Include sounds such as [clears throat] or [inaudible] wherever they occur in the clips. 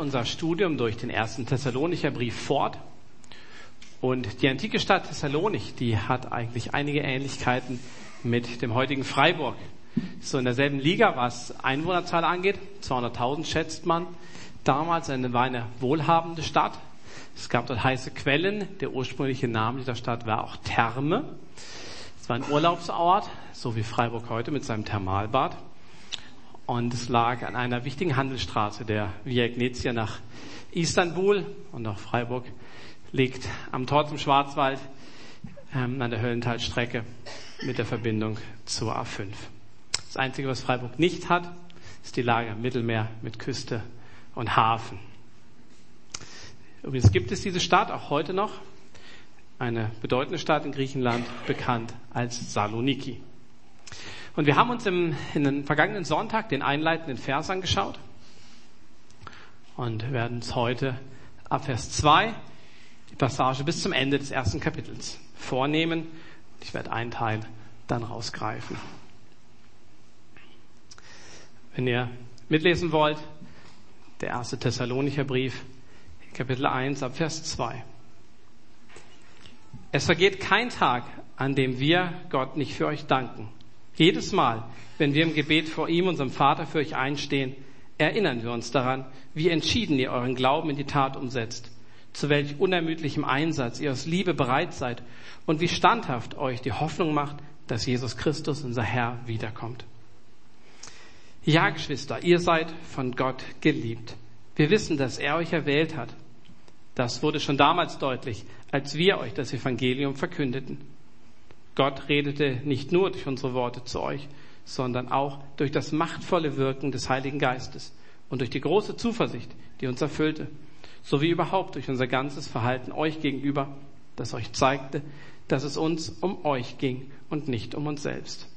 unser Studium durch den ersten Thessalonicher Brief fort. Und die antike Stadt Thessalonik, die hat eigentlich einige Ähnlichkeiten mit dem heutigen Freiburg. So in derselben Liga, was Einwohnerzahl angeht. 200.000 schätzt man. Damals eine, war eine wohlhabende Stadt. Es gab dort heiße Quellen. Der ursprüngliche Name dieser Stadt war auch Therme. Es war ein Urlaubsort, so wie Freiburg heute mit seinem Thermalbad. Und es lag an einer wichtigen Handelsstraße, der Via Ignatia nach Istanbul und auch Freiburg liegt am Tor zum Schwarzwald ähm, an der Höllentalstrecke mit der Verbindung zur A5. Das Einzige, was Freiburg nicht hat, ist die Lage am Mittelmeer mit Küste und Hafen. Übrigens gibt es diese Stadt auch heute noch, eine bedeutende Stadt in Griechenland, bekannt als Saloniki. Und wir haben uns im, in den vergangenen Sonntag den einleitenden Vers angeschaut und werden uns heute ab Vers 2 die Passage bis zum Ende des ersten Kapitels vornehmen. Ich werde einen Teil dann rausgreifen. Wenn ihr mitlesen wollt, der erste Thessalonicher Brief, Kapitel 1 ab Vers 2. Es vergeht kein Tag, an dem wir Gott nicht für euch danken. Jedes Mal, wenn wir im Gebet vor ihm, unserem Vater, für euch einstehen, erinnern wir uns daran, wie entschieden ihr euren Glauben in die Tat umsetzt, zu welch unermüdlichem Einsatz ihr aus Liebe bereit seid und wie standhaft euch die Hoffnung macht, dass Jesus Christus, unser Herr, wiederkommt. Ja, Geschwister, ihr seid von Gott geliebt. Wir wissen, dass er euch erwählt hat. Das wurde schon damals deutlich, als wir euch das Evangelium verkündeten. Gott redete nicht nur durch unsere Worte zu euch, sondern auch durch das machtvolle Wirken des Heiligen Geistes und durch die große Zuversicht, die uns erfüllte, sowie überhaupt durch unser ganzes Verhalten euch gegenüber, das euch zeigte, dass es uns um euch ging und nicht um uns selbst.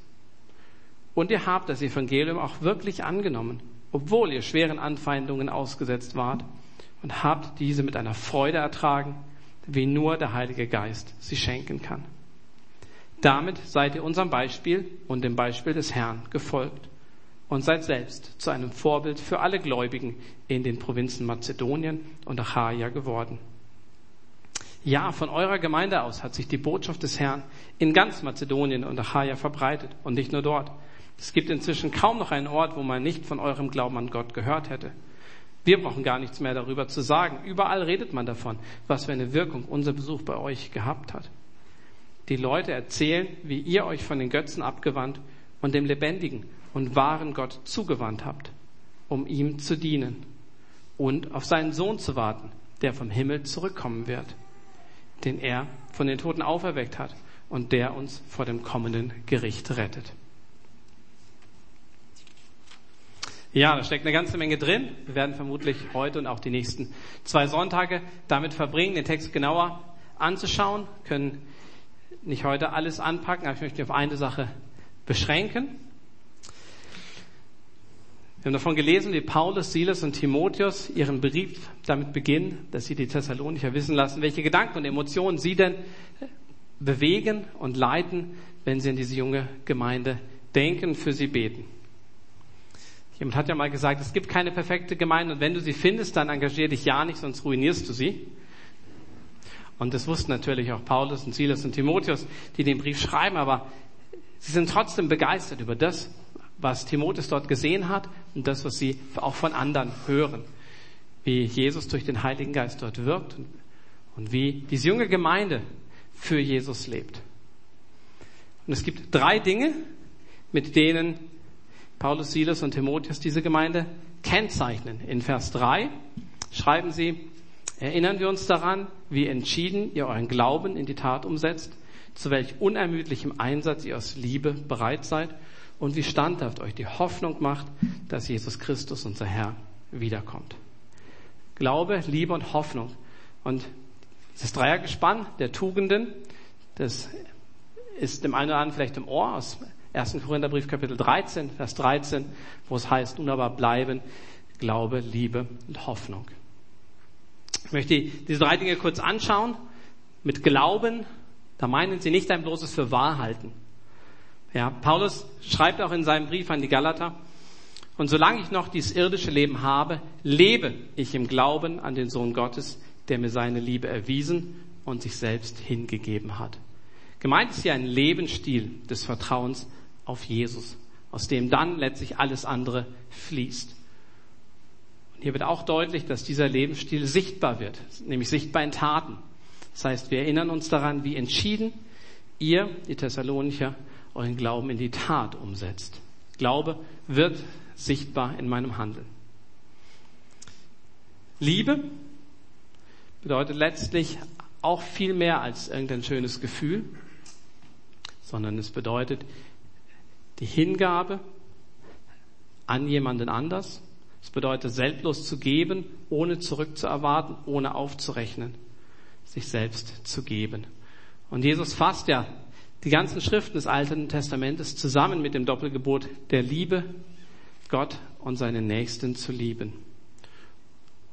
Und ihr habt das Evangelium auch wirklich angenommen, obwohl ihr schweren Anfeindungen ausgesetzt wart und habt diese mit einer Freude ertragen, wie nur der Heilige Geist sie schenken kann. Damit seid ihr unserem Beispiel und dem Beispiel des Herrn gefolgt und seid selbst zu einem Vorbild für alle Gläubigen in den Provinzen Mazedonien und Achaia geworden. Ja, von eurer Gemeinde aus hat sich die Botschaft des Herrn in ganz Mazedonien und Achaia verbreitet und nicht nur dort. Es gibt inzwischen kaum noch einen Ort, wo man nicht von eurem Glauben an Gott gehört hätte. Wir brauchen gar nichts mehr darüber zu sagen. Überall redet man davon, was für eine Wirkung unser Besuch bei euch gehabt hat. Die Leute erzählen, wie ihr euch von den Götzen abgewandt und dem lebendigen und wahren Gott zugewandt habt, um ihm zu dienen und auf seinen Sohn zu warten, der vom Himmel zurückkommen wird, den er von den Toten auferweckt hat und der uns vor dem kommenden Gericht rettet. Ja, da steckt eine ganze Menge drin. Wir werden vermutlich heute und auch die nächsten zwei Sonntage damit verbringen, den Text genauer anzuschauen, können nicht heute alles anpacken, aber ich möchte mich auf eine Sache beschränken. Wir haben davon gelesen, wie Paulus, Silas und Timotheus ihren Brief damit beginnen, dass sie die Thessalonicher wissen lassen, welche Gedanken und Emotionen sie denn bewegen und leiten, wenn sie an diese junge Gemeinde denken, für sie beten. Jemand hat ja mal gesagt, es gibt keine perfekte Gemeinde und wenn du sie findest, dann engagier dich ja nicht, sonst ruinierst du sie. Und das wussten natürlich auch Paulus und Silas und Timotheus, die den Brief schreiben, aber sie sind trotzdem begeistert über das, was Timotheus dort gesehen hat und das, was sie auch von anderen hören. Wie Jesus durch den Heiligen Geist dort wirkt und wie diese junge Gemeinde für Jesus lebt. Und es gibt drei Dinge, mit denen Paulus, Silas und Timotheus diese Gemeinde kennzeichnen. In Vers 3 schreiben sie, Erinnern wir uns daran, wie entschieden ihr euren Glauben in die Tat umsetzt, zu welch unermüdlichem Einsatz ihr aus Liebe bereit seid und wie standhaft euch die Hoffnung macht, dass Jesus Christus, unser Herr, wiederkommt. Glaube, Liebe und Hoffnung. Und das Dreiergespann der Tugenden, das ist dem einen oder anderen vielleicht im Ohr aus 1. Korintherbrief Kapitel 13, Vers 13, wo es heißt, nun aber bleiben Glaube, Liebe und Hoffnung. Ich möchte diese drei Dinge kurz anschauen. Mit Glauben, da meinen sie nicht ein bloßes für wahr halten. Ja, Paulus schreibt auch in seinem Brief an die Galater, Und solange ich noch dieses irdische Leben habe, lebe ich im Glauben an den Sohn Gottes, der mir seine Liebe erwiesen und sich selbst hingegeben hat. Gemeint ist hier ein Lebensstil des Vertrauens auf Jesus, aus dem dann letztlich alles andere fließt. Hier wird auch deutlich, dass dieser Lebensstil sichtbar wird, nämlich sichtbar in Taten. Das heißt, wir erinnern uns daran, wie entschieden ihr, die Thessalonicher, euren Glauben in die Tat umsetzt. Glaube wird sichtbar in meinem Handeln. Liebe bedeutet letztlich auch viel mehr als irgendein schönes Gefühl, sondern es bedeutet die Hingabe an jemanden anders. Es bedeutet selbstlos zu geben, ohne zurückzuerwarten, ohne aufzurechnen, sich selbst zu geben. Und Jesus fasst ja die ganzen Schriften des Alten Testamentes zusammen mit dem Doppelgebot der Liebe, Gott und seinen Nächsten zu lieben.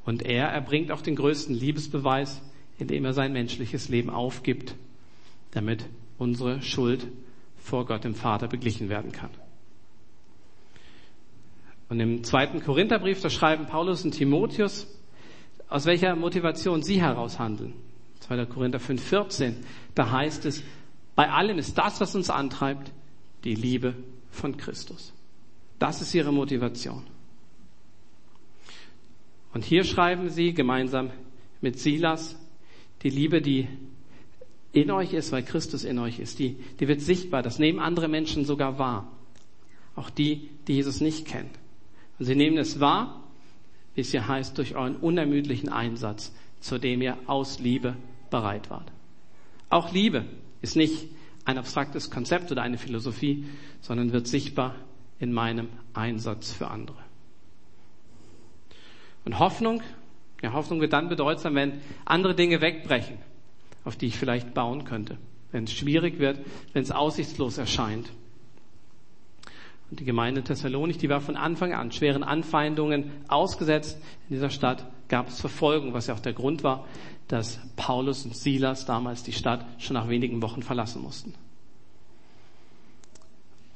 Und er erbringt auch den größten Liebesbeweis, indem er sein menschliches Leben aufgibt, damit unsere Schuld vor Gott dem Vater beglichen werden kann. Und im zweiten Korintherbrief, da schreiben Paulus und Timotheus, aus welcher Motivation sie heraus handeln. 2. Korinther 5,14, da heißt es, bei allem ist das, was uns antreibt, die Liebe von Christus. Das ist ihre Motivation. Und hier schreiben sie gemeinsam mit Silas, die Liebe, die in euch ist, weil Christus in euch ist, die, die wird sichtbar. Das nehmen andere Menschen sogar wahr. Auch die, die Jesus nicht kennen. Und sie nehmen es wahr, wie es hier heißt, durch euren unermüdlichen Einsatz, zu dem ihr aus Liebe bereit wart. Auch Liebe ist nicht ein abstraktes Konzept oder eine Philosophie, sondern wird sichtbar in meinem Einsatz für andere. Und Hoffnung, ja, Hoffnung wird dann bedeutsam, wenn andere Dinge wegbrechen, auf die ich vielleicht bauen könnte. Wenn es schwierig wird, wenn es aussichtslos erscheint. Und die Gemeinde Thessalonik, die war von Anfang an schweren Anfeindungen ausgesetzt. In dieser Stadt gab es Verfolgung, was ja auch der Grund war, dass Paulus und Silas damals die Stadt schon nach wenigen Wochen verlassen mussten.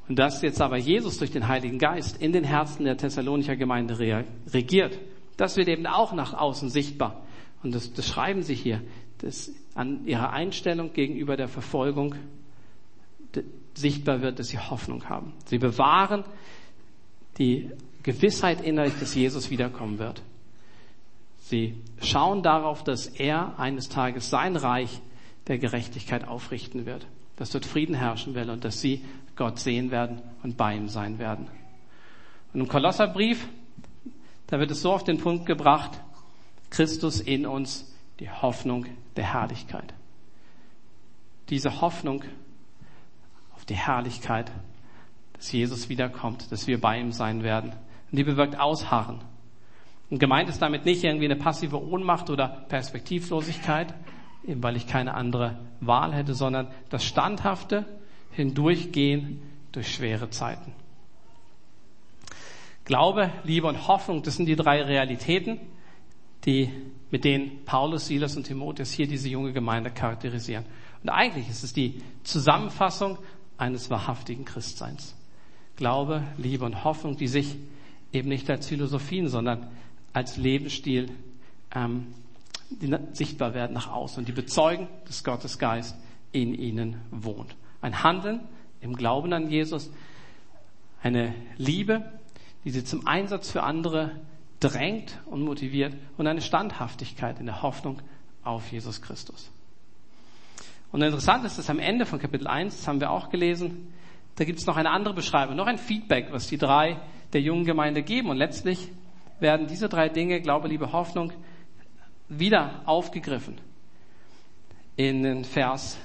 Und dass jetzt aber Jesus durch den Heiligen Geist in den Herzen der Thessalonicher Gemeinde regiert, das wird eben auch nach außen sichtbar. Und das, das schreiben sie hier, dass an ihrer Einstellung gegenüber der Verfolgung sichtbar wird, dass sie Hoffnung haben. Sie bewahren die Gewissheit innerlich, dass Jesus wiederkommen wird. Sie schauen darauf, dass er eines Tages sein Reich der Gerechtigkeit aufrichten wird, dass dort Frieden herrschen will und dass sie Gott sehen werden und bei ihm sein werden. Und im Kolosserbrief da wird es so auf den Punkt gebracht, Christus in uns, die Hoffnung der Herrlichkeit. Diese Hoffnung die Herrlichkeit, dass Jesus wiederkommt, dass wir bei ihm sein werden. Und die bewirkt Ausharren. Und gemeint ist damit nicht irgendwie eine passive Ohnmacht oder Perspektivlosigkeit, eben weil ich keine andere Wahl hätte, sondern das standhafte Hindurchgehen durch schwere Zeiten. Glaube, Liebe und Hoffnung, das sind die drei Realitäten, die, mit denen Paulus, Silas und Timotheus hier diese junge Gemeinde charakterisieren. Und eigentlich ist es die Zusammenfassung eines wahrhaftigen Christseins. Glaube, Liebe und Hoffnung, die sich eben nicht als Philosophien, sondern als Lebensstil ähm, die sichtbar werden nach außen und die bezeugen, dass Gottes Geist in ihnen wohnt. Ein Handeln im Glauben an Jesus, eine Liebe, die sie zum Einsatz für andere drängt und motiviert und eine Standhaftigkeit in der Hoffnung auf Jesus Christus. Und interessant ist, dass am Ende von Kapitel 1, das haben wir auch gelesen, da gibt es noch eine andere Beschreibung, noch ein Feedback, was die drei der jungen Gemeinde geben. Und letztlich werden diese drei Dinge, Glaube, Liebe, Hoffnung, wieder aufgegriffen in den Vers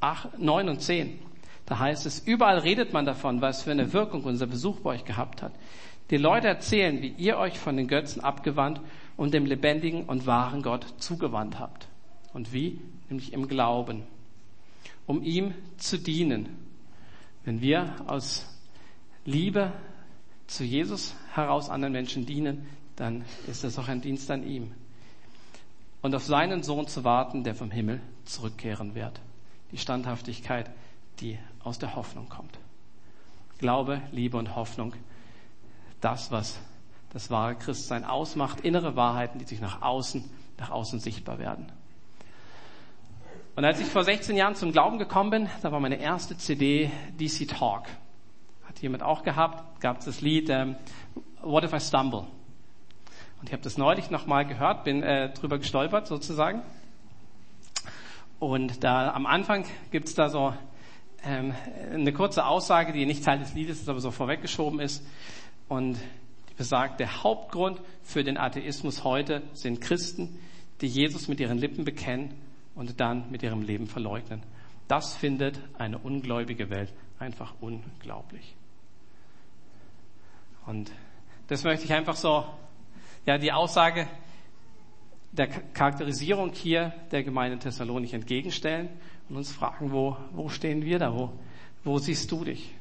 8, 9 und 10. Da heißt es, überall redet man davon, was für eine Wirkung unser Besuch bei euch gehabt hat. Die Leute erzählen, wie ihr euch von den Götzen abgewandt und dem lebendigen und wahren Gott zugewandt habt. Und wie? Nämlich im Glauben. Um ihm zu dienen. Wenn wir aus Liebe zu Jesus heraus anderen Menschen dienen, dann ist das auch ein Dienst an ihm. Und auf seinen Sohn zu warten, der vom Himmel zurückkehren wird. Die Standhaftigkeit, die aus der Hoffnung kommt. Glaube, Liebe und Hoffnung, das, was das wahre Christsein ausmacht, innere Wahrheiten, die sich nach außen, nach außen sichtbar werden. Und als ich vor 16 Jahren zum Glauben gekommen bin, da war meine erste CD DC Talk. Hat jemand auch gehabt, gab es das Lied ähm, What If I Stumble. Und ich habe das neulich nochmal gehört, bin äh, drüber gestolpert sozusagen. Und da am Anfang gibt's da so ähm, eine kurze Aussage, die nicht Teil des Liedes ist, aber so vorweggeschoben ist. Und die besagt, der Hauptgrund für den Atheismus heute sind Christen, die Jesus mit ihren Lippen bekennen und dann mit ihrem Leben verleugnen. Das findet eine ungläubige Welt einfach unglaublich. Und das möchte ich einfach so ja, die Aussage der Charakterisierung hier der Gemeinde Thessalonik entgegenstellen und uns fragen, wo, wo stehen wir da? Wo, wo siehst du dich?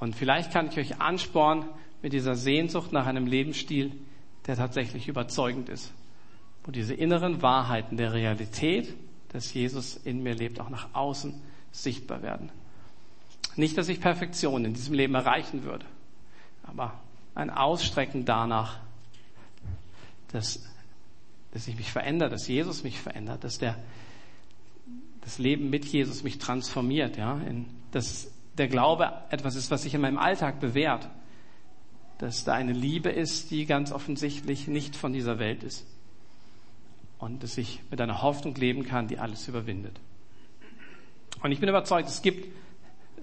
Und vielleicht kann ich euch anspornen mit dieser Sehnsucht nach einem Lebensstil, der tatsächlich überzeugend ist, wo diese inneren Wahrheiten der Realität, dass Jesus in mir lebt, auch nach außen sichtbar werden. Nicht, dass ich Perfektion in diesem Leben erreichen würde, aber ein Ausstrecken danach, dass, dass ich mich verändere, dass Jesus mich verändert, dass der, das Leben mit Jesus mich transformiert, ja, in, dass der Glaube etwas ist, was sich in meinem Alltag bewährt, dass da eine Liebe ist, die ganz offensichtlich nicht von dieser Welt ist und dass ich mit einer Hoffnung leben kann, die alles überwindet. Und ich bin überzeugt, es gibt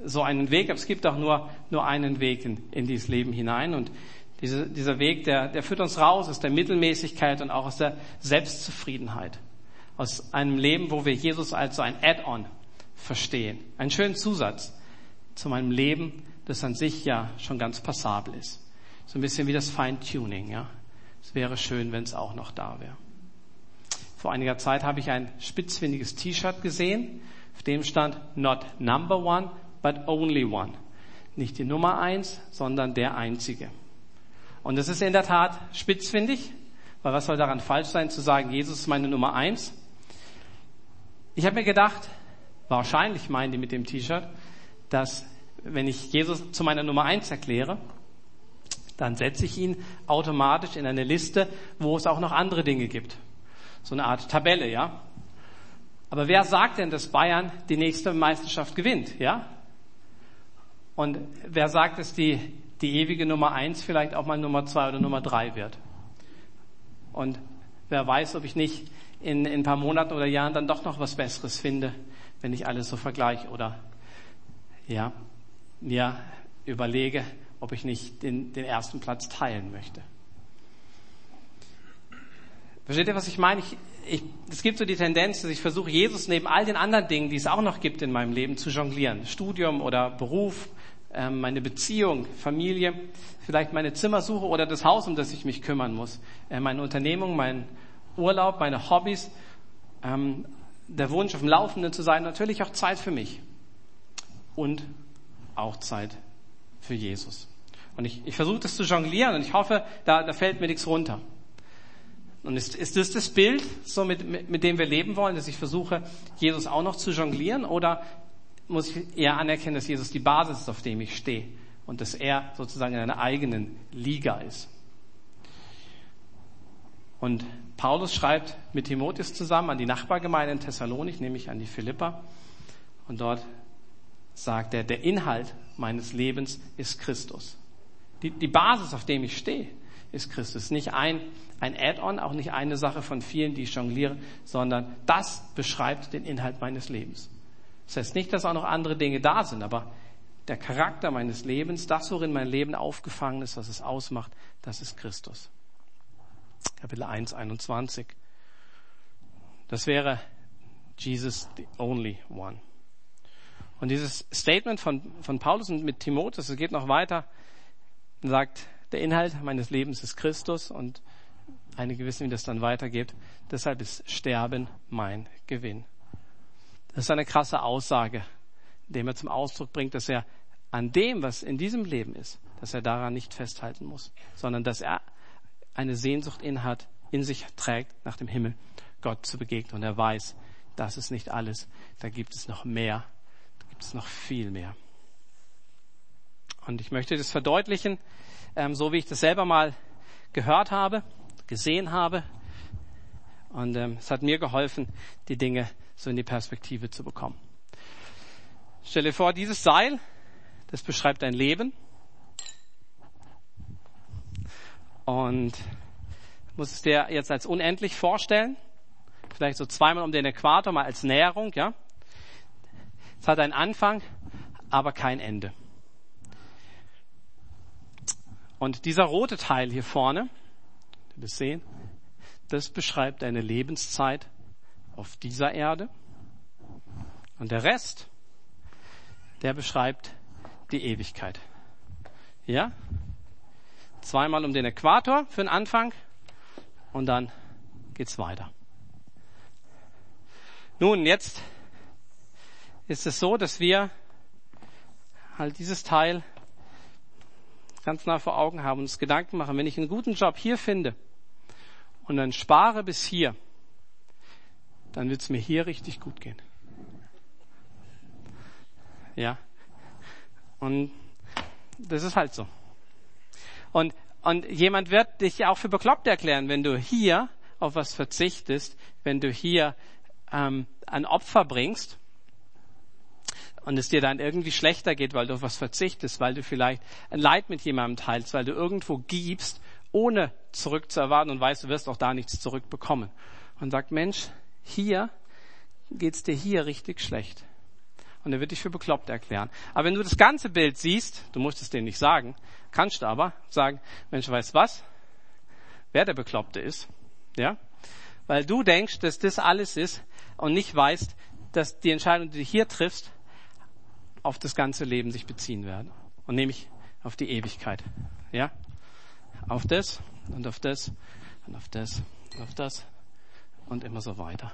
so einen Weg, aber es gibt auch nur, nur einen Weg in, in dieses Leben hinein. Und diese, dieser Weg, der, der führt uns raus aus der Mittelmäßigkeit und auch aus der Selbstzufriedenheit. Aus einem Leben, wo wir Jesus als so ein Add-on verstehen. Einen schönen Zusatz zu meinem Leben, das an sich ja schon ganz passabel ist. So ein bisschen wie das Feintuning, ja. Es wäre schön, wenn es auch noch da wäre. Vor einiger Zeit habe ich ein spitzfindiges T-Shirt gesehen, auf dem stand Not Number One, but only one. Nicht die Nummer eins, sondern der einzige. Und das ist in der Tat spitzfindig, weil was soll daran falsch sein zu sagen, Jesus ist meine Nummer eins? Ich habe mir gedacht, wahrscheinlich meinen die mit dem T-Shirt, dass wenn ich Jesus zu meiner Nummer eins erkläre, dann setze ich ihn automatisch in eine Liste, wo es auch noch andere Dinge gibt. So eine Art Tabelle, ja. Aber wer sagt denn, dass Bayern die nächste Meisterschaft gewinnt, ja? Und wer sagt, dass die, die ewige Nummer eins vielleicht auch mal Nummer zwei oder Nummer drei wird? Und wer weiß, ob ich nicht in, in ein paar Monaten oder Jahren dann doch noch was Besseres finde, wenn ich alles so vergleiche oder ja, mir überlege, ob ich nicht den, den ersten Platz teilen möchte. Versteht ihr, was ich meine? Ich, ich, es gibt so die Tendenz, dass ich versuche, Jesus neben all den anderen Dingen, die es auch noch gibt in meinem Leben, zu jonglieren. Studium oder Beruf, ähm, meine Beziehung, Familie, vielleicht meine Zimmersuche oder das Haus, um das ich mich kümmern muss, äh, meine Unternehmung, mein Urlaub, meine Hobbys, ähm, der Wunsch, auf dem Laufenden zu sein, natürlich auch Zeit für mich und auch Zeit für Jesus. Und ich, ich versuche das zu jonglieren und ich hoffe, da, da fällt mir nichts runter. Und ist, ist das das Bild, so mit, mit, dem wir leben wollen, dass ich versuche, Jesus auch noch zu jonglieren? Oder muss ich eher anerkennen, dass Jesus die Basis ist, auf dem ich stehe und dass er sozusagen in einer eigenen Liga ist. Und Paulus schreibt mit Timotheus zusammen an die Nachbargemeinde in Thessalonik, nämlich an die Philippa. Und dort sagt er, der Inhalt meines Lebens ist Christus. Die, die Basis, auf dem ich stehe, ist Christus. Nicht ein, ein Add-on, auch nicht eine Sache von vielen, die ich jongliere, sondern das beschreibt den Inhalt meines Lebens. Das heißt nicht, dass auch noch andere Dinge da sind, aber der Charakter meines Lebens, das, worin mein Leben aufgefangen ist, was es ausmacht, das ist Christus. Kapitel 1, 21. Das wäre Jesus, the only one. Und dieses Statement von, von Paulus und mit Timotheus, es geht noch weiter, sagt, der Inhalt meines Lebens ist Christus und einige wissen, wie das dann weitergeht. Deshalb ist Sterben mein Gewinn. Das ist eine krasse Aussage, indem er zum Ausdruck bringt, dass er an dem, was in diesem Leben ist, dass er daran nicht festhalten muss, sondern dass er eine Sehnsucht in hat, in sich trägt, nach dem Himmel Gott zu begegnen. Und er weiß, das ist nicht alles. Da gibt es noch mehr. Da gibt es noch viel mehr. Und ich möchte das verdeutlichen, ähm, so wie ich das selber mal gehört habe, gesehen habe. Und ähm, es hat mir geholfen, die Dinge so in die Perspektive zu bekommen. Stell dir vor, dieses Seil, das beschreibt dein Leben. Und muss es dir jetzt als unendlich vorstellen. Vielleicht so zweimal um den Äquator, mal als Näherung, ja. Es hat einen Anfang, aber kein Ende. Und dieser rote Teil hier vorne, das sehen, das beschreibt deine Lebenszeit auf dieser Erde. Und der Rest, der beschreibt die Ewigkeit. Ja? Zweimal um den Äquator für den Anfang und dann geht's weiter. Nun, jetzt ist es so, dass wir halt dieses Teil ganz nah vor Augen haben und uns Gedanken machen, wenn ich einen guten Job hier finde und dann spare bis hier, dann wird es mir hier richtig gut gehen. Ja. Und das ist halt so. Und, und jemand wird dich auch für bekloppt erklären, wenn du hier auf was verzichtest, wenn du hier ähm, ein Opfer bringst und es dir dann irgendwie schlechter geht, weil du auf was verzichtest, weil du vielleicht ein Leid mit jemandem teilst, weil du irgendwo gibst, ohne zurückzuerwarten und weißt, du wirst auch da nichts zurückbekommen. Und sagt, Mensch, hier geht's dir hier richtig schlecht. Und er wird dich für bekloppt erklären. Aber wenn du das ganze Bild siehst, du musst es denen nicht sagen, kannst du aber sagen, Mensch, weißt was? Wer der Bekloppte ist, ja? Weil du denkst, dass das alles ist und nicht weißt, dass die Entscheidung, die du hier triffst, auf das ganze Leben sich beziehen werden. Und nämlich auf die Ewigkeit. Ja? Auf das und auf das und auf das und auf das und immer so weiter.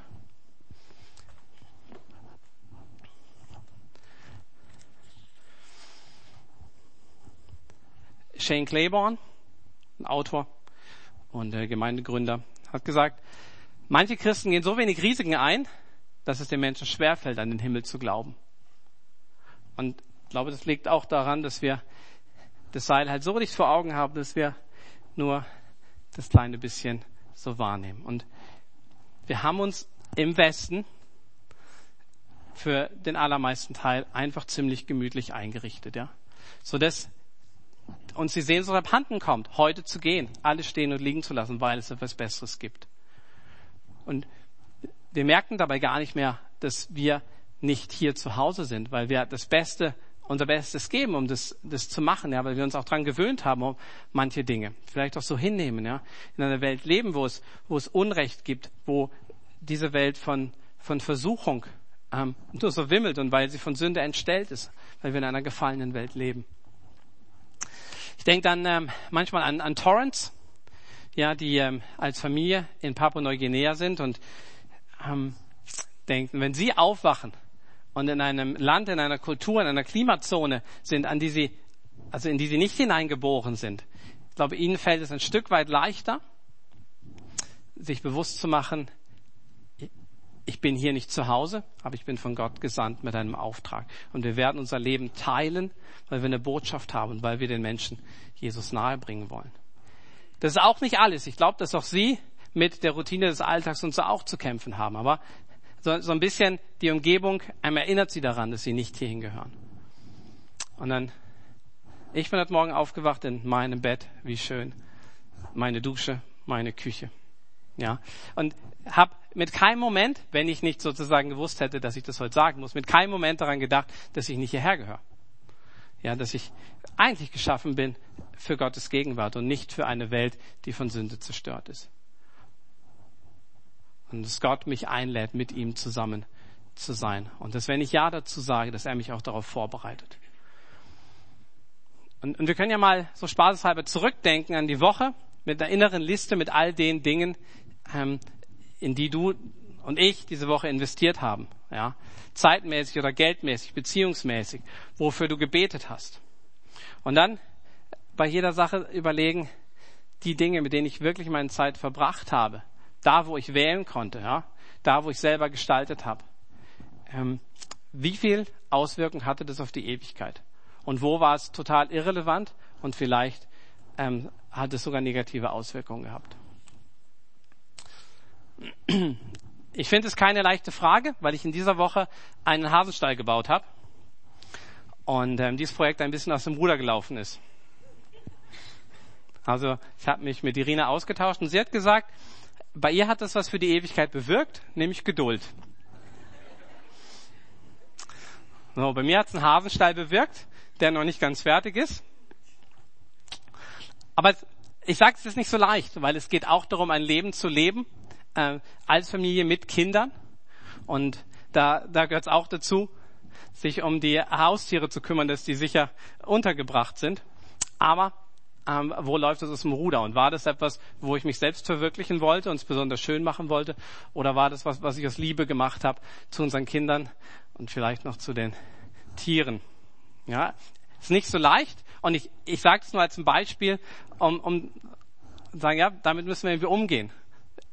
Shane Claiborne, ein Autor und Gemeindegründer, hat gesagt, manche Christen gehen so wenig Risiken ein, dass es den Menschen schwerfällt, an den Himmel zu glauben. Und ich glaube, das liegt auch daran, dass wir das Seil halt so nicht vor Augen haben, dass wir nur das kleine bisschen so wahrnehmen. Und wir haben uns im Westen für den allermeisten Teil einfach ziemlich gemütlich eingerichtet, ja. So dass uns die Sehnsucht abhanden kommt, heute zu gehen, alles stehen und liegen zu lassen, weil es etwas Besseres gibt. Und wir merken dabei gar nicht mehr, dass wir nicht hier zu Hause sind, weil wir das Beste, unser Bestes geben, um das, das zu machen, ja, weil wir uns auch dran gewöhnt haben, um manche Dinge vielleicht auch so hinnehmen, ja, in einer Welt leben, wo es, wo es Unrecht gibt, wo diese Welt von, von Versuchung ähm, nur so wimmelt und weil sie von Sünde entstellt ist, weil wir in einer gefallenen Welt leben. Ich denke dann ähm, manchmal an, an Torrents, ja, die ähm, als Familie in Papua-Neuguinea sind und ähm, denken, wenn sie aufwachen und in einem Land, in einer Kultur, in einer Klimazone sind, an die sie, also in die sie nicht hineingeboren sind. Ich glaube, ihnen fällt es ein Stück weit leichter, sich bewusst zu machen, ich bin hier nicht zu Hause, aber ich bin von Gott gesandt mit einem Auftrag. Und wir werden unser Leben teilen, weil wir eine Botschaft haben, weil wir den Menschen Jesus nahebringen wollen. Das ist auch nicht alles. Ich glaube, dass auch Sie mit der Routine des Alltags und so auch zu kämpfen haben. Aber so, so ein bisschen die Umgebung, einem erinnert sie daran, dass sie nicht hierhin gehören. Und dann, ich bin heute Morgen aufgewacht in meinem Bett, wie schön, meine Dusche, meine Küche. Ja, und habe mit keinem Moment, wenn ich nicht sozusagen gewusst hätte, dass ich das heute sagen muss, mit keinem Moment daran gedacht, dass ich nicht hierher gehöre. Ja, dass ich eigentlich geschaffen bin für Gottes Gegenwart und nicht für eine Welt, die von Sünde zerstört ist. Und dass Gott mich einlädt, mit ihm zusammen zu sein. Und dass wenn ich Ja dazu sage, dass er mich auch darauf vorbereitet. Und, und wir können ja mal so spaßeshalber zurückdenken an die Woche mit einer inneren Liste mit all den Dingen, ähm, in die du und ich diese Woche investiert haben. Ja? Zeitmäßig oder geldmäßig, beziehungsmäßig, wofür du gebetet hast. Und dann bei jeder Sache überlegen, die Dinge, mit denen ich wirklich meine Zeit verbracht habe, da wo ich wählen konnte, ja, da wo ich selber gestaltet habe. Ähm, wie viel Auswirkung hatte das auf die Ewigkeit? und wo war es total irrelevant und vielleicht ähm, hat es sogar negative Auswirkungen gehabt. Ich finde es keine leichte Frage, weil ich in dieser Woche einen Hasenstall gebaut habe und ähm, dieses Projekt ein bisschen aus dem Ruder gelaufen ist. Also ich habe mich mit Irina ausgetauscht und sie hat gesagt, bei ihr hat das was für die Ewigkeit bewirkt, nämlich Geduld. So, bei mir hat es einen Hasenstall bewirkt, der noch nicht ganz fertig ist. Aber ich sage es ist nicht so leicht, weil es geht auch darum, ein Leben zu leben äh, als Familie mit Kindern. Und da, da gehört es auch dazu, sich um die Haustiere zu kümmern, dass die sicher untergebracht sind. Aber ähm, wo läuft es aus dem Ruder? Und war das etwas, wo ich mich selbst verwirklichen wollte und es besonders schön machen wollte? Oder war das was, was ich aus Liebe gemacht habe zu unseren Kindern und vielleicht noch zu den Tieren? Ja, ist nicht so leicht. Und ich, ich sage es nur als ein Beispiel, um, um sagen, ja, damit müssen wir irgendwie umgehen.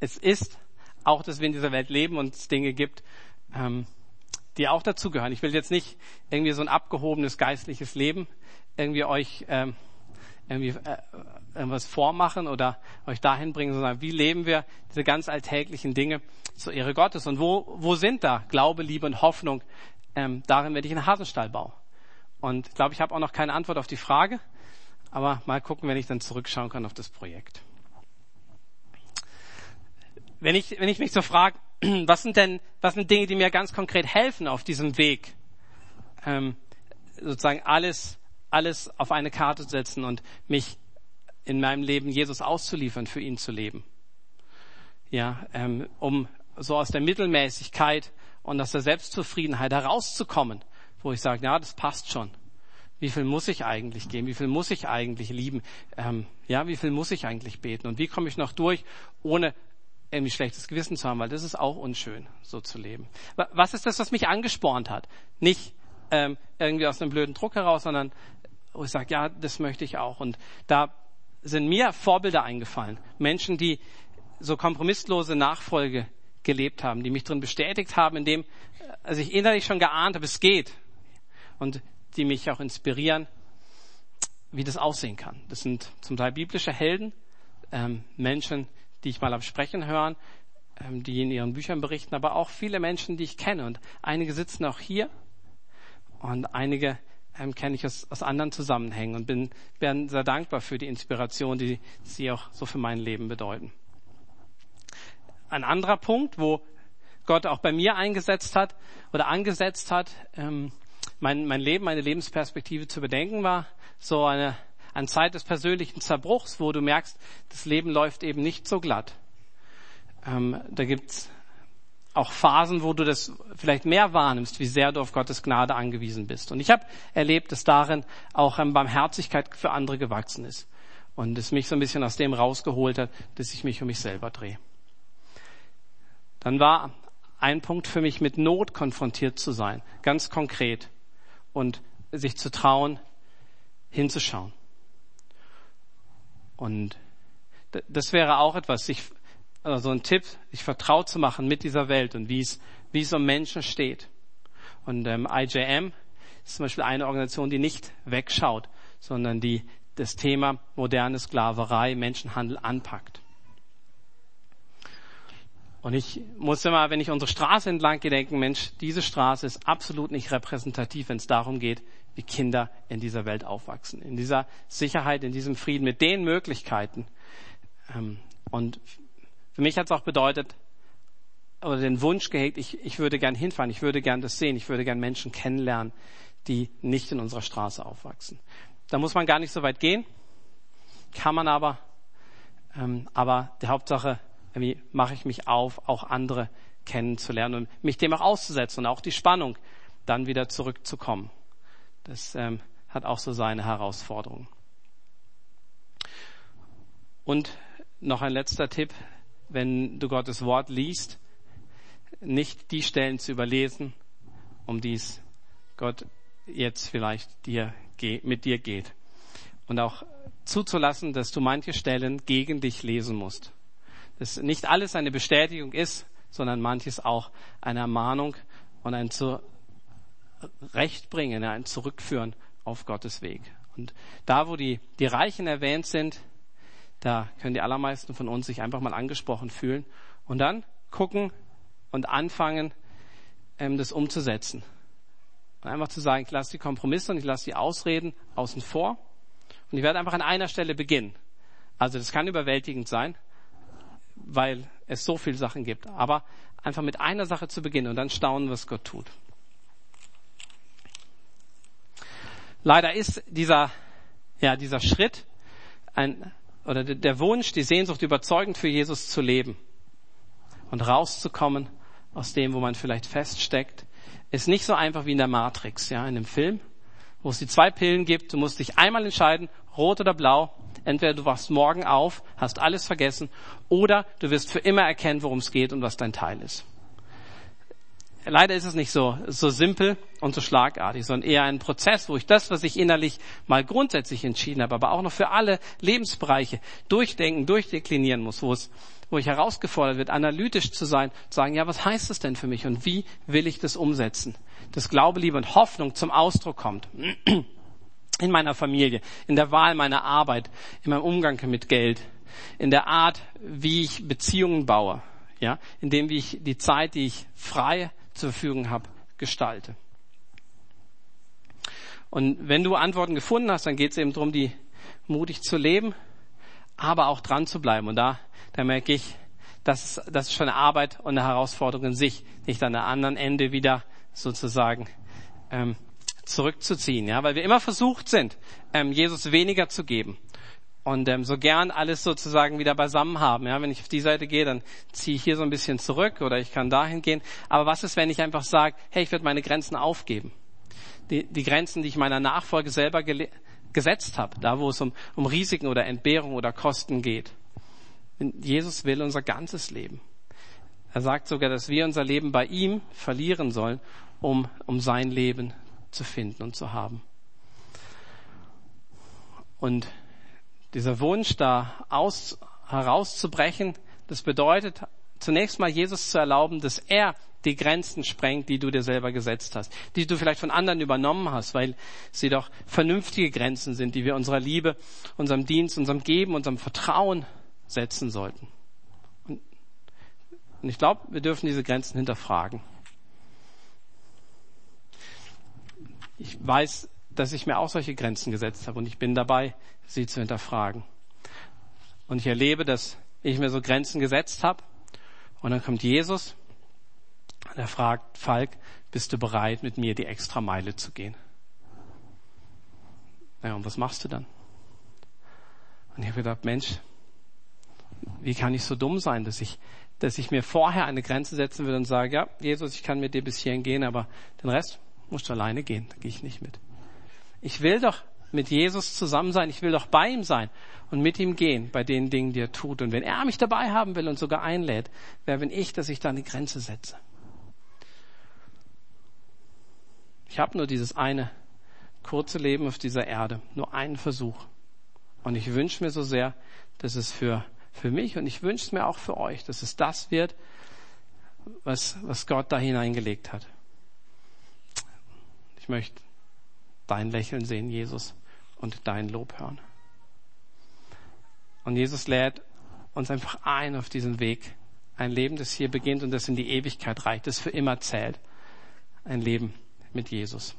Es ist auch, dass wir in dieser Welt leben und es Dinge gibt, ähm, die auch dazugehören. Ich will jetzt nicht irgendwie so ein abgehobenes geistliches Leben irgendwie euch ähm, irgendwie äh, irgendwas vormachen oder euch dahin bringen, sondern wie leben wir diese ganz alltäglichen Dinge zur Ehre Gottes und wo, wo sind da Glaube, Liebe und Hoffnung? Ähm, darin werde ich einen Hasenstall bauen. Und ich glaube, ich habe auch noch keine Antwort auf die Frage, aber mal gucken, wenn ich dann zurückschauen kann auf das Projekt. Wenn ich, wenn ich mich so frage, [clears throat] was sind denn, was sind Dinge, die mir ganz konkret helfen auf diesem Weg, ähm, sozusagen alles alles auf eine Karte setzen und mich in meinem Leben Jesus auszuliefern, für ihn zu leben. Ja, ähm, um so aus der Mittelmäßigkeit und aus der Selbstzufriedenheit herauszukommen, wo ich sage, ja, das passt schon. Wie viel muss ich eigentlich geben? Wie viel muss ich eigentlich lieben? Ähm, ja, wie viel muss ich eigentlich beten? Und wie komme ich noch durch, ohne irgendwie schlechtes Gewissen zu haben? Weil das ist auch unschön, so zu leben. Was ist das, was mich angespornt hat? Nicht ähm, irgendwie aus einem blöden Druck heraus, sondern wo ich sage, ja, das möchte ich auch. Und da sind mir Vorbilder eingefallen. Menschen, die so kompromisslose Nachfolge gelebt haben, die mich drin bestätigt haben, indem also ich innerlich schon geahnt habe, es geht. Und die mich auch inspirieren, wie das aussehen kann. Das sind zum Teil biblische Helden, ähm, Menschen, die ich mal habe sprechen hören, ähm, die in ihren Büchern berichten, aber auch viele Menschen, die ich kenne. Und einige sitzen auch hier und einige ähm, kenne ich aus, aus anderen Zusammenhängen und bin, bin sehr dankbar für die Inspiration, die sie auch so für mein Leben bedeuten. Ein anderer Punkt, wo Gott auch bei mir eingesetzt hat oder angesetzt hat, ähm, mein, mein Leben, meine Lebensperspektive zu bedenken war, so eine, eine Zeit des persönlichen Zerbruchs, wo du merkst, das Leben läuft eben nicht so glatt. Ähm, da gibt's auch Phasen, wo du das vielleicht mehr wahrnimmst, wie sehr du auf Gottes Gnade angewiesen bist. Und ich habe erlebt, dass darin auch ähm, Barmherzigkeit für andere gewachsen ist und es mich so ein bisschen aus dem rausgeholt hat, dass ich mich um mich selber drehe. Dann war ein Punkt für mich, mit Not konfrontiert zu sein, ganz konkret und sich zu trauen, hinzuschauen. Und das wäre auch etwas, sich also ein Tipp, sich vertraut zu machen mit dieser Welt und wie es, wie es um Menschen steht. Und ähm, IJM ist zum Beispiel eine Organisation, die nicht wegschaut, sondern die das Thema moderne Sklaverei, Menschenhandel anpackt. Und ich muss immer, wenn ich unsere Straße entlang gehe, denken, Mensch, diese Straße ist absolut nicht repräsentativ, wenn es darum geht, wie Kinder in dieser Welt aufwachsen. In dieser Sicherheit, in diesem Frieden, mit den Möglichkeiten. Ähm, und für mich hat es auch bedeutet, oder den Wunsch gehegt, ich, ich würde gern hinfahren, ich würde gern das sehen, ich würde gern Menschen kennenlernen, die nicht in unserer Straße aufwachsen. Da muss man gar nicht so weit gehen, kann man aber, ähm, aber die Hauptsache, irgendwie mache ich mich auf, auch andere kennenzulernen und mich dem auch auszusetzen und auch die Spannung, dann wieder zurückzukommen. Das ähm, hat auch so seine Herausforderungen. Und noch ein letzter Tipp, wenn du Gottes Wort liest, nicht die Stellen zu überlesen, um die es Gott jetzt vielleicht dir, mit dir geht. Und auch zuzulassen, dass du manche Stellen gegen dich lesen musst. Dass nicht alles eine Bestätigung ist, sondern manches auch eine Ermahnung und ein Zurechtbringen, ein Zurückführen auf Gottes Weg. Und da, wo die, die Reichen erwähnt sind, da können die allermeisten von uns sich einfach mal angesprochen fühlen und dann gucken und anfangen, ähm, das umzusetzen. Und einfach zu sagen, ich lasse die Kompromisse und ich lasse die Ausreden außen vor und ich werde einfach an einer Stelle beginnen. Also das kann überwältigend sein, weil es so viele Sachen gibt. Aber einfach mit einer Sache zu beginnen und dann staunen, was Gott tut. Leider ist dieser, ja, dieser Schritt ein, oder der Wunsch, die Sehnsucht überzeugend für Jesus zu leben und rauszukommen aus dem, wo man vielleicht feststeckt, ist nicht so einfach wie in der Matrix, ja, in dem Film, wo es die zwei Pillen gibt. Du musst dich einmal entscheiden, rot oder blau. Entweder du wachst morgen auf, hast alles vergessen, oder du wirst für immer erkennen, worum es geht und was dein Teil ist. Leider ist es nicht so, so simpel und so schlagartig, sondern eher ein Prozess, wo ich das, was ich innerlich mal grundsätzlich entschieden habe, aber auch noch für alle Lebensbereiche durchdenken, durchdeklinieren muss, wo es, wo ich herausgefordert wird, analytisch zu sein, zu sagen, ja, was heißt das denn für mich und wie will ich das umsetzen? Dass Glaube, Liebe und Hoffnung zum Ausdruck kommt. In meiner Familie, in der Wahl meiner Arbeit, in meinem Umgang mit Geld, in der Art, wie ich Beziehungen baue, ja, in dem, wie ich die Zeit, die ich frei zur Verfügung habe, gestalte. Und wenn du Antworten gefunden hast, dann geht es eben darum, die mutig zu leben, aber auch dran zu bleiben. Und da, da merke ich, das ist, das ist schon eine Arbeit und eine Herausforderung in sich, nicht an der anderen Ende wieder sozusagen ähm, zurückzuziehen, ja, weil wir immer versucht sind, ähm, Jesus weniger zu geben und ähm, so gern alles sozusagen wieder beisammen haben. Ja, wenn ich auf die Seite gehe, dann ziehe ich hier so ein bisschen zurück oder ich kann dahin gehen. Aber was ist, wenn ich einfach sage, hey, ich werde meine Grenzen aufgeben? Die, die Grenzen, die ich meiner Nachfolge selber gesetzt habe, da wo es um, um Risiken oder Entbehrung oder Kosten geht. Jesus will unser ganzes Leben. Er sagt sogar, dass wir unser Leben bei ihm verlieren sollen, um, um sein Leben zu finden und zu haben. Und dieser Wunsch, da aus, herauszubrechen, das bedeutet zunächst mal Jesus zu erlauben, dass er die Grenzen sprengt, die du dir selber gesetzt hast, die du vielleicht von anderen übernommen hast, weil sie doch vernünftige Grenzen sind, die wir unserer Liebe, unserem Dienst, unserem Geben, unserem Vertrauen setzen sollten. Und, ich glaube, wir dürfen diese Grenzen hinterfragen. Ich weiß, dass ich mir auch solche Grenzen gesetzt habe und ich bin dabei, sie zu hinterfragen. Und ich erlebe, dass ich mir so Grenzen gesetzt habe und dann kommt Jesus und er fragt Falk, bist du bereit, mit mir die extra Meile zu gehen? Ja, und was machst du dann? Und ich habe gedacht, Mensch, wie kann ich so dumm sein, dass ich, dass ich mir vorher eine Grenze setzen will und sage, ja, Jesus, ich kann mit dir bis hierhin gehen, aber den Rest musst du alleine gehen, da gehe ich nicht mit. Ich will doch mit Jesus zusammen sein, ich will doch bei ihm sein und mit ihm gehen bei den Dingen, die er tut. Und wenn er mich dabei haben will und sogar einlädt, wer bin ich, dass ich da eine Grenze setze? Ich habe nur dieses eine kurze Leben auf dieser Erde, nur einen Versuch. Und ich wünsche mir so sehr, dass es für, für mich und ich wünsche es mir auch für euch, dass es das wird, was, was Gott da hineingelegt hat. Ich möchte dein Lächeln sehen, Jesus, und dein Lob hören. Und Jesus lädt uns einfach ein auf diesen Weg. Ein Leben, das hier beginnt und das in die Ewigkeit reicht, das für immer zählt. Ein Leben mit Jesus.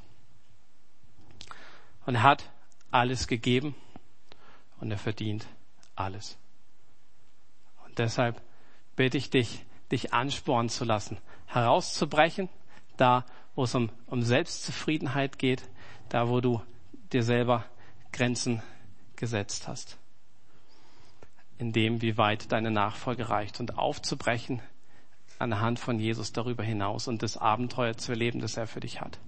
Und er hat alles gegeben und er verdient alles. Und deshalb bitte ich dich, dich anspornen zu lassen, herauszubrechen, da wo es um, um Selbstzufriedenheit geht, da wo du dir selber Grenzen gesetzt hast. In dem, wie weit deine Nachfolge reicht und aufzubrechen an der Hand von Jesus darüber hinaus und das Abenteuer zu erleben, das er für dich hat.